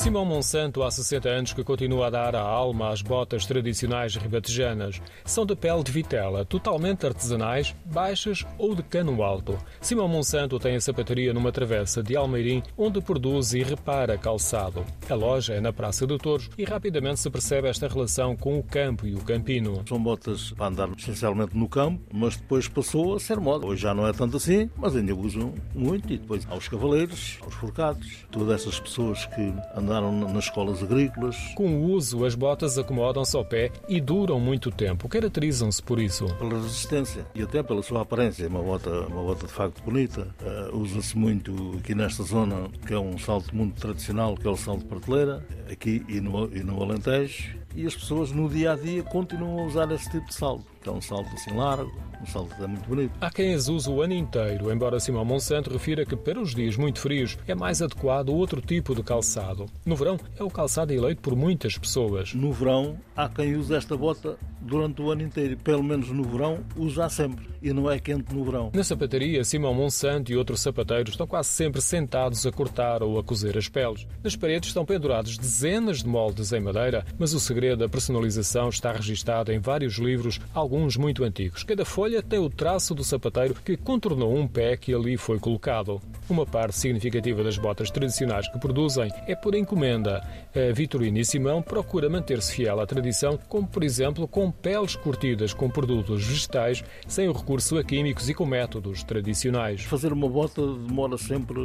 Simão Monsanto há 60 anos que continua a dar a alma às botas tradicionais ribatejanas. São de pele de vitela, totalmente artesanais, baixas ou de cano alto. Simão Monsanto tem a sapataria numa travessa de Almeirim, onde produz e repara calçado. A loja é na Praça de Touros e rapidamente se percebe esta relação com o campo e o campino. São botas para andar essencialmente no campo, mas depois passou a ser moda. Hoje já não é tanto assim, mas ainda usam muito. E depois aos cavaleiros, aos forcados, todas essas pessoas que andaram nas escolas agrícolas. Com o uso, as botas acomodam-se ao pé e duram muito tempo. Caracterizam-se por isso. Pela resistência e até pela sua aparência. Uma bota, uma bota de facto bonita. Uh, Usa-se muito aqui nesta zona, que é um salto muito tradicional, que é o salto de prateleira, aqui e no, e no Alentejo. E as pessoas no dia a dia continuam a usar esse tipo de salto, que é um salto assim largo, um salto que é muito bonito. Há quem as use o ano inteiro, embora Simão Monsanto refira que para os dias muito frios é mais adequado outro tipo de calçado. No verão é o calçado eleito por muitas pessoas. No verão há quem use esta bota durante o ano inteiro, pelo menos no verão usa sempre e não é quente no verão. Na sapataria, Simão Monsanto e outros sapateiros estão quase sempre sentados a cortar ou a cozer as peles. Nas paredes estão pendurados dezenas de moldes em madeira, mas o segredo da personalização está registado em vários livros, alguns muito antigos. Cada folha folha tem o traço do sapateiro que contornou um pé que ali foi colocado. Uma parte significativa das botas tradicionais que produzem é por encomenda. A Vitorino e Simão procura manter-se fiel à tradição, como por exemplo com peles curtidas com produtos vegetais, sem o recurso a químicos e com métodos tradicionais. Fazer uma bota demora sempre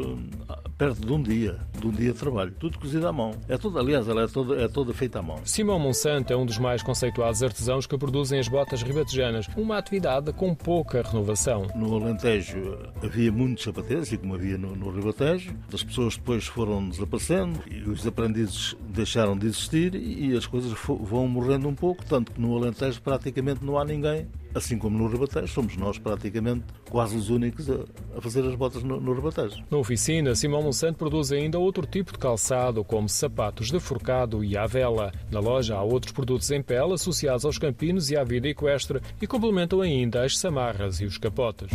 ah, perto de um dia, de um dia de trabalho. Tudo cozido à mão. É tudo, aliás, ela é toda, é toda feita à mão. Simão Monsanto é um dos mais conceituados artesãos que produzem as botas ribatejanas, uma atividade com pouca renovação. No Alentejo havia muitos sapateiros, e como havia no, no Ribatejo, as pessoas depois foram desaparecendo e os aprendizes deixaram de existir e as coisas vão morrendo um pouco, tanto que no Alentejo praticamente não há ninguém assim como no Rebatejo, somos nós praticamente quase os únicos a, fazer as botas no, no Rebatejo. Na oficina, Simão Monsanto produz ainda outro tipo de calçado, como sapatos de forcado e à vela. Na loja há outros produtos em pele associados aos campinos e à vida equestre e complementam ainda as samarras e os capotes.